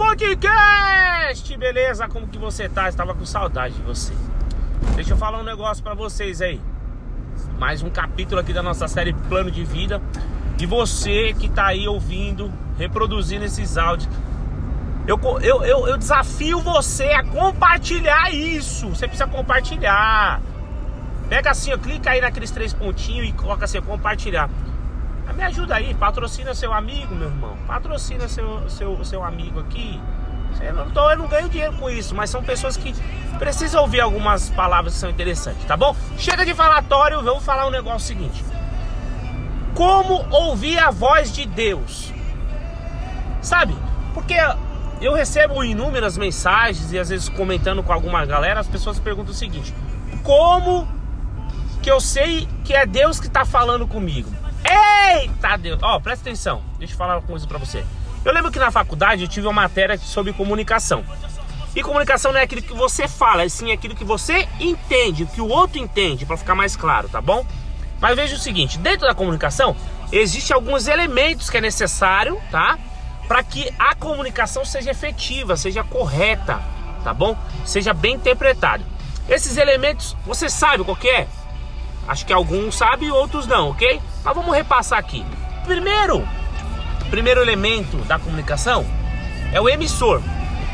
Podcast! Beleza? Como que você tá? Estava com saudade de você. Deixa eu falar um negócio para vocês aí. Mais um capítulo aqui da nossa série Plano de Vida. E você que tá aí ouvindo, reproduzindo esses áudios. Eu, eu, eu, eu desafio você a compartilhar isso. Você precisa compartilhar. Pega assim, ó, clica aí naqueles três pontinhos e coloca assim, compartilhar. Me ajuda aí, patrocina seu amigo, meu irmão. Patrocina seu, seu, seu amigo aqui. Eu não, tô, eu não ganho dinheiro com isso, mas são pessoas que precisam ouvir algumas palavras que são interessantes, tá bom? Chega de falatório, vou falar um negócio seguinte. Como ouvir a voz de Deus? Sabe? Porque eu recebo inúmeras mensagens e às vezes comentando com alguma galera, as pessoas perguntam o seguinte: Como que eu sei que é Deus que está falando comigo? Eita Deus! Ó, oh, presta atenção, deixa eu falar uma coisa pra você. Eu lembro que na faculdade eu tive uma matéria sobre comunicação. E comunicação não é aquilo que você fala, é sim aquilo que você entende, que o outro entende, para ficar mais claro, tá bom? Mas veja o seguinte, dentro da comunicação, existem alguns elementos que é necessário, tá? Para que a comunicação seja efetiva, seja correta, tá bom? Seja bem interpretada. Esses elementos, você sabe qual que é? Acho que alguns sabem e outros não, ok? Mas vamos repassar aqui. Primeiro, primeiro elemento da comunicação é o emissor.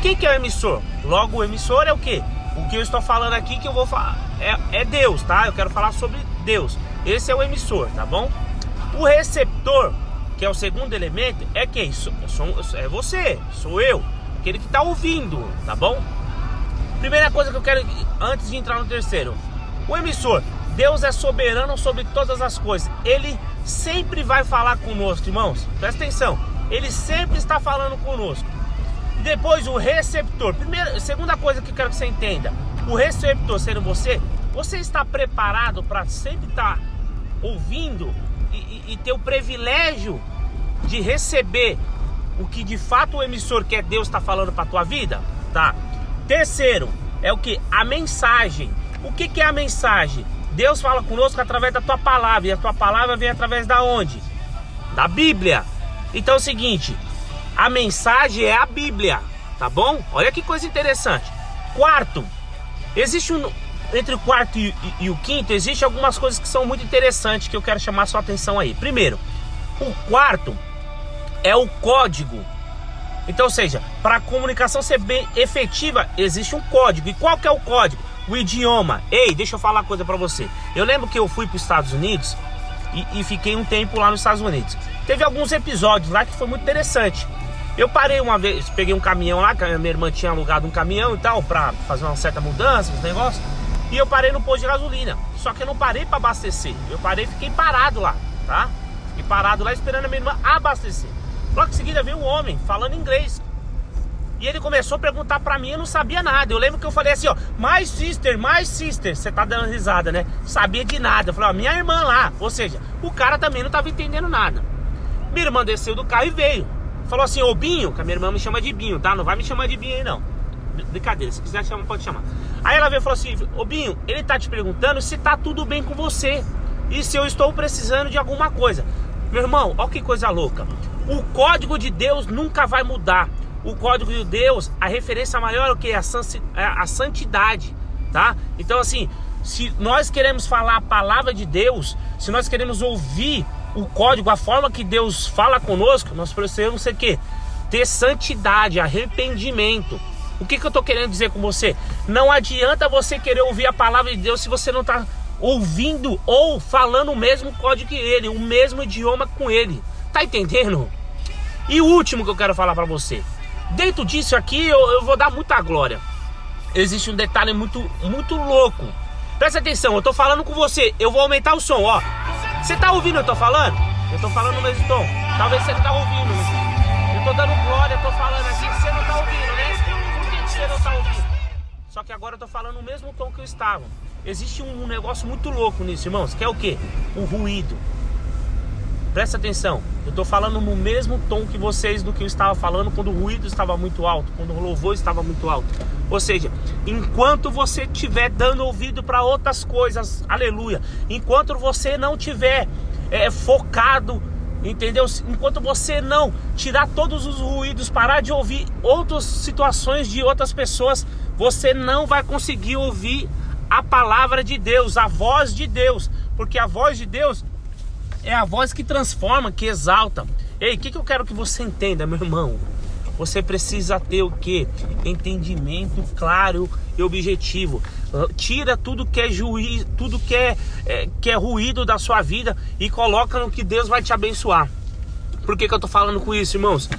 Quem que é o emissor? Logo, o emissor é o que? O que eu estou falando aqui que eu vou falar é, é Deus, tá? Eu quero falar sobre Deus. Esse é o emissor, tá bom? O receptor, que é o segundo elemento, é quem? É você, sou eu, aquele que está ouvindo, tá bom? Primeira coisa que eu quero, antes de entrar no terceiro, o emissor. Deus é soberano sobre todas as coisas. Ele sempre vai falar conosco, irmãos. Presta atenção. Ele sempre está falando conosco. Depois o receptor. Primeira, segunda coisa que eu quero que você entenda. O receptor sendo você, você está preparado para sempre estar ouvindo e, e, e ter o privilégio de receber o que de fato o emissor que é Deus está falando para tua vida, tá? Terceiro é o que a mensagem. O que, que é a mensagem? Deus fala conosco através da tua palavra. E a tua palavra vem através da onde? Da Bíblia. Então é o seguinte: a mensagem é a Bíblia, tá bom? Olha que coisa interessante. Quarto, existe um. Entre o quarto e, e, e o quinto, existe algumas coisas que são muito interessantes que eu quero chamar sua atenção aí. Primeiro, o quarto é o código. Então, ou seja, para a comunicação ser bem efetiva, existe um código. E qual que é o código? O idioma. Ei, deixa eu falar uma coisa para você. Eu lembro que eu fui para os Estados Unidos e, e, fiquei um tempo lá nos Estados Unidos. Teve alguns episódios lá que foi muito interessante. Eu parei uma vez, peguei um caminhão lá, que a minha irmã tinha alugado um caminhão e tal, para fazer uma certa mudança, os negócios. E eu parei no posto de gasolina. Só que eu não parei para abastecer. Eu parei e fiquei parado lá, tá? Fiquei parado lá esperando a minha irmã abastecer. Logo em seguida veio um homem falando inglês e ele começou a perguntar pra mim, eu não sabia nada. Eu lembro que eu falei assim, ó, mais sister, mais sister. Você tá dando risada, né? Sabia de nada. Eu falei, ó, minha irmã lá. Ou seja, o cara também não tava entendendo nada. Minha irmã desceu do carro e veio. Falou assim, ô Binho, que a minha irmã me chama de Binho, tá? Não vai me chamar de Binho aí, não. Brincadeira, se quiser chamar, pode chamar. Aí ela veio e falou assim, ô Binho, ele tá te perguntando se tá tudo bem com você. E se eu estou precisando de alguma coisa. Meu irmão, ó que coisa louca. O código de Deus nunca vai mudar o código de Deus, a referência maior é o que? A, é a santidade, tá? Então, assim, se nós queremos falar a palavra de Deus, se nós queremos ouvir o código, a forma que Deus fala conosco, nós precisamos ser que? Ter santidade, arrependimento. O que, que eu estou querendo dizer com você? Não adianta você querer ouvir a palavra de Deus se você não está ouvindo ou falando o mesmo código que ele, o mesmo idioma com ele. Tá entendendo? E o último que eu quero falar para você. Dentro disso aqui eu, eu vou dar muita glória. Existe um detalhe muito, muito louco. Presta atenção, eu tô falando com você, eu vou aumentar o som, ó. Você tá ouvindo eu tô falando? Eu tô falando no mesmo tom. Talvez você não tá ouvindo. Eu tô dando glória, eu tô falando aqui que você não tá ouvindo, né? Por que você não tá ouvindo? Só que agora eu tô falando no mesmo tom que eu estava. Existe um negócio muito louco nisso, irmãos, que é o que? O ruído. Presta atenção, eu estou falando no mesmo tom que vocês do que eu estava falando quando o ruído estava muito alto, quando o louvor estava muito alto. Ou seja, enquanto você estiver dando ouvido para outras coisas, aleluia, enquanto você não tiver é, focado Entendeu? Enquanto você não tirar todos os ruídos, parar de ouvir outras situações de outras pessoas, você não vai conseguir ouvir a palavra de Deus, a voz de Deus, porque a voz de Deus é a voz que transforma, que exalta. Ei, o que, que eu quero que você entenda, meu irmão? Você precisa ter o que? Entendimento claro e objetivo. Tira tudo que é juiz, tudo que é, é, que é ruído da sua vida e coloca no que Deus vai te abençoar. Por que, que eu tô falando com isso, irmãos?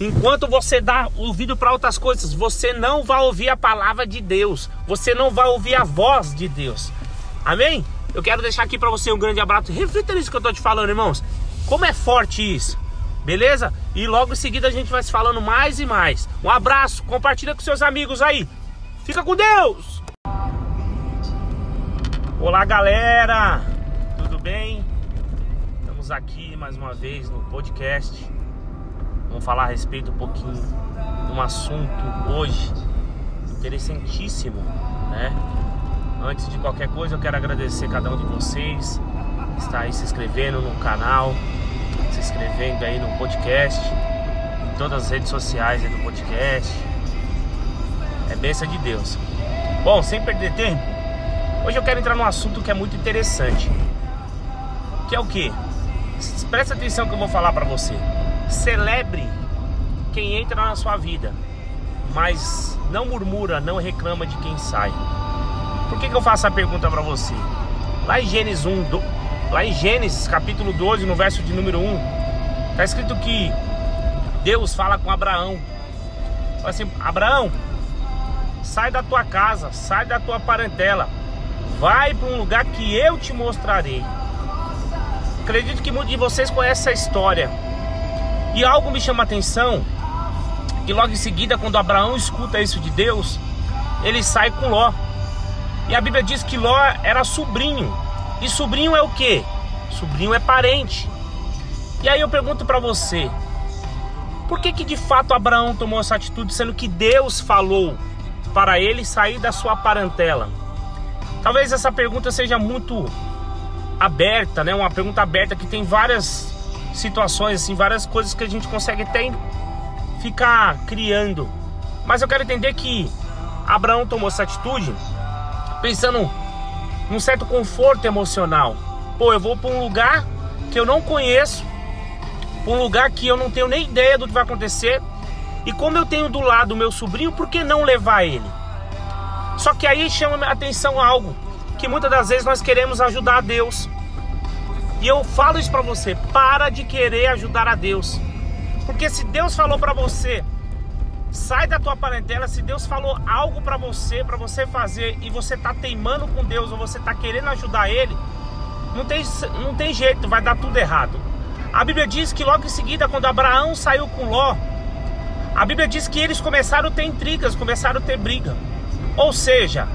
Enquanto você dá ouvido para outras coisas, você não vai ouvir a palavra de Deus. Você não vai ouvir a voz de Deus. Amém? Eu quero deixar aqui para você um grande abraço. Reflita nisso que eu tô te falando, irmãos. Como é forte isso. Beleza? E logo em seguida a gente vai se falando mais e mais. Um abraço, compartilha com seus amigos aí. Fica com Deus! Olá galera, tudo bem? Estamos aqui mais uma vez no podcast. Vamos falar a respeito um pouquinho de um assunto hoje interessantíssimo, né? Antes de qualquer coisa, eu quero agradecer cada um de vocês que está aí se inscrevendo no canal, se inscrevendo aí no podcast, em todas as redes sociais do podcast. É bênção de Deus. Bom, sem perder tempo, hoje eu quero entrar num assunto que é muito interessante. Que é o que? Presta atenção que eu vou falar para você. Celebre quem entra na sua vida, mas não murmura, não reclama de quem sai. Que, que eu faço a pergunta para você? Lá em Gênesis 1, do, Lá em Gênesis capítulo 12, no verso de número 1, está escrito que Deus fala com Abraão. Fala assim: Abraão, sai da tua casa, sai da tua parentela, vai para um lugar que eu te mostrarei. Acredito que muitos de vocês conhecem essa história. E algo me chama a atenção, que logo em seguida, quando Abraão escuta isso de Deus, ele sai com Ló. E a Bíblia diz que Ló era sobrinho e sobrinho é o que? Sobrinho é parente. E aí eu pergunto para você, por que que de fato Abraão tomou essa atitude sendo que Deus falou para ele sair da sua parentela? Talvez essa pergunta seja muito aberta, né? Uma pergunta aberta que tem várias situações, assim, várias coisas que a gente consegue até ficar criando. Mas eu quero entender que Abraão tomou essa atitude pensando um certo conforto emocional. Pô, eu vou para um lugar que eu não conheço, um lugar que eu não tenho nem ideia do que vai acontecer. E como eu tenho do lado o meu sobrinho, por que não levar ele? Só que aí chama a atenção algo que muitas das vezes nós queremos ajudar a Deus. E eu falo isso para você, para de querer ajudar a Deus. Porque se Deus falou para você, Sai da tua parentela. Se Deus falou algo para você, para você fazer, e você tá teimando com Deus ou você tá querendo ajudar Ele, não tem, não tem jeito, vai dar tudo errado. A Bíblia diz que logo em seguida, quando Abraão saiu com Ló, a Bíblia diz que eles começaram a ter intrigas, começaram a ter briga. Ou seja,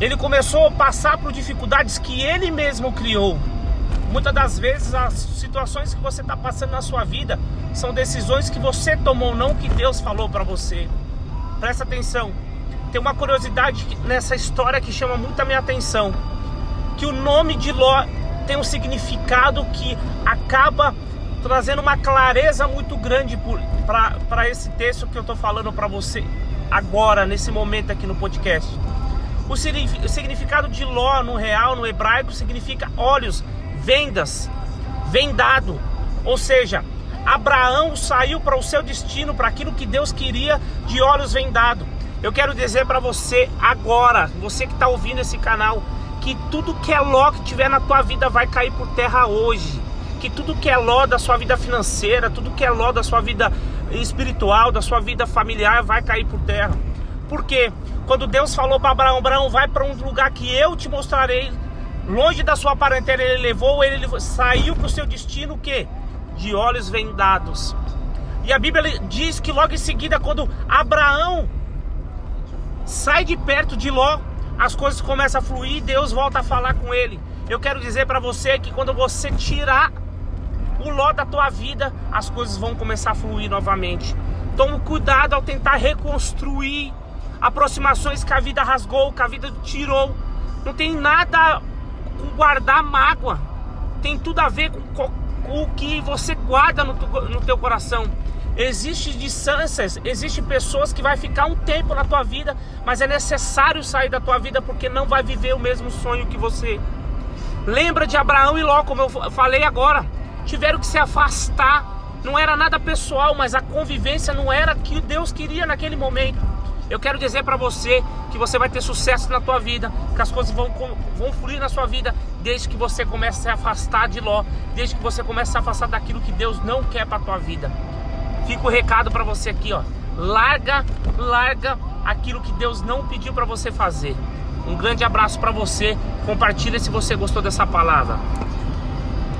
ele começou a passar por dificuldades que ele mesmo criou. Muitas das vezes as situações que você está passando na sua vida são decisões que você tomou, não que Deus falou para você. Presta atenção. Tem uma curiosidade nessa história que chama muito a minha atenção. Que o nome de Ló tem um significado que acaba trazendo uma clareza muito grande para esse texto que eu estou falando para você agora, nesse momento aqui no podcast. O significado de Ló no real, no hebraico, significa olhos, vendas, vendado. Ou seja, Abraão saiu para o seu destino, para aquilo que Deus queria, de olhos vendados. Eu quero dizer para você agora, você que está ouvindo esse canal, que tudo que é Ló que tiver na tua vida vai cair por terra hoje. Que tudo que é Ló da sua vida financeira, tudo que é Ló da sua vida espiritual, da sua vida familiar, vai cair por terra. Porque quando Deus falou para Abraão, Abraão, vai para um lugar que eu te mostrarei, longe da sua parentela, ele levou, ele saiu para o seu destino, o quê? de olhos vendados. E a Bíblia diz que logo em seguida, quando Abraão sai de perto de Ló, as coisas começam a fluir e Deus volta a falar com ele. Eu quero dizer para você que quando você tirar o Ló da tua vida, as coisas vão começar a fluir novamente. Tome cuidado ao tentar reconstruir aproximações que a vida rasgou, que a vida tirou. Não tem nada com guardar mágoa. Tem tudo a ver com o que você guarda no, no teu coração. Existem distâncias, existem pessoas que vai ficar um tempo na tua vida, mas é necessário sair da tua vida porque não vai viver o mesmo sonho que você. Lembra de Abraão e Ló, como eu falei agora, tiveram que se afastar. Não era nada pessoal, mas a convivência não era o que Deus queria naquele momento. Eu quero dizer para você que você vai ter sucesso na tua vida, que as coisas vão, vão fluir na sua vida desde que você comece a se afastar de Ló, desde que você comece a se afastar daquilo que Deus não quer para tua vida. Fica o recado para você aqui, ó. Larga, larga aquilo que Deus não pediu para você fazer. Um grande abraço para você. Compartilha se você gostou dessa palavra.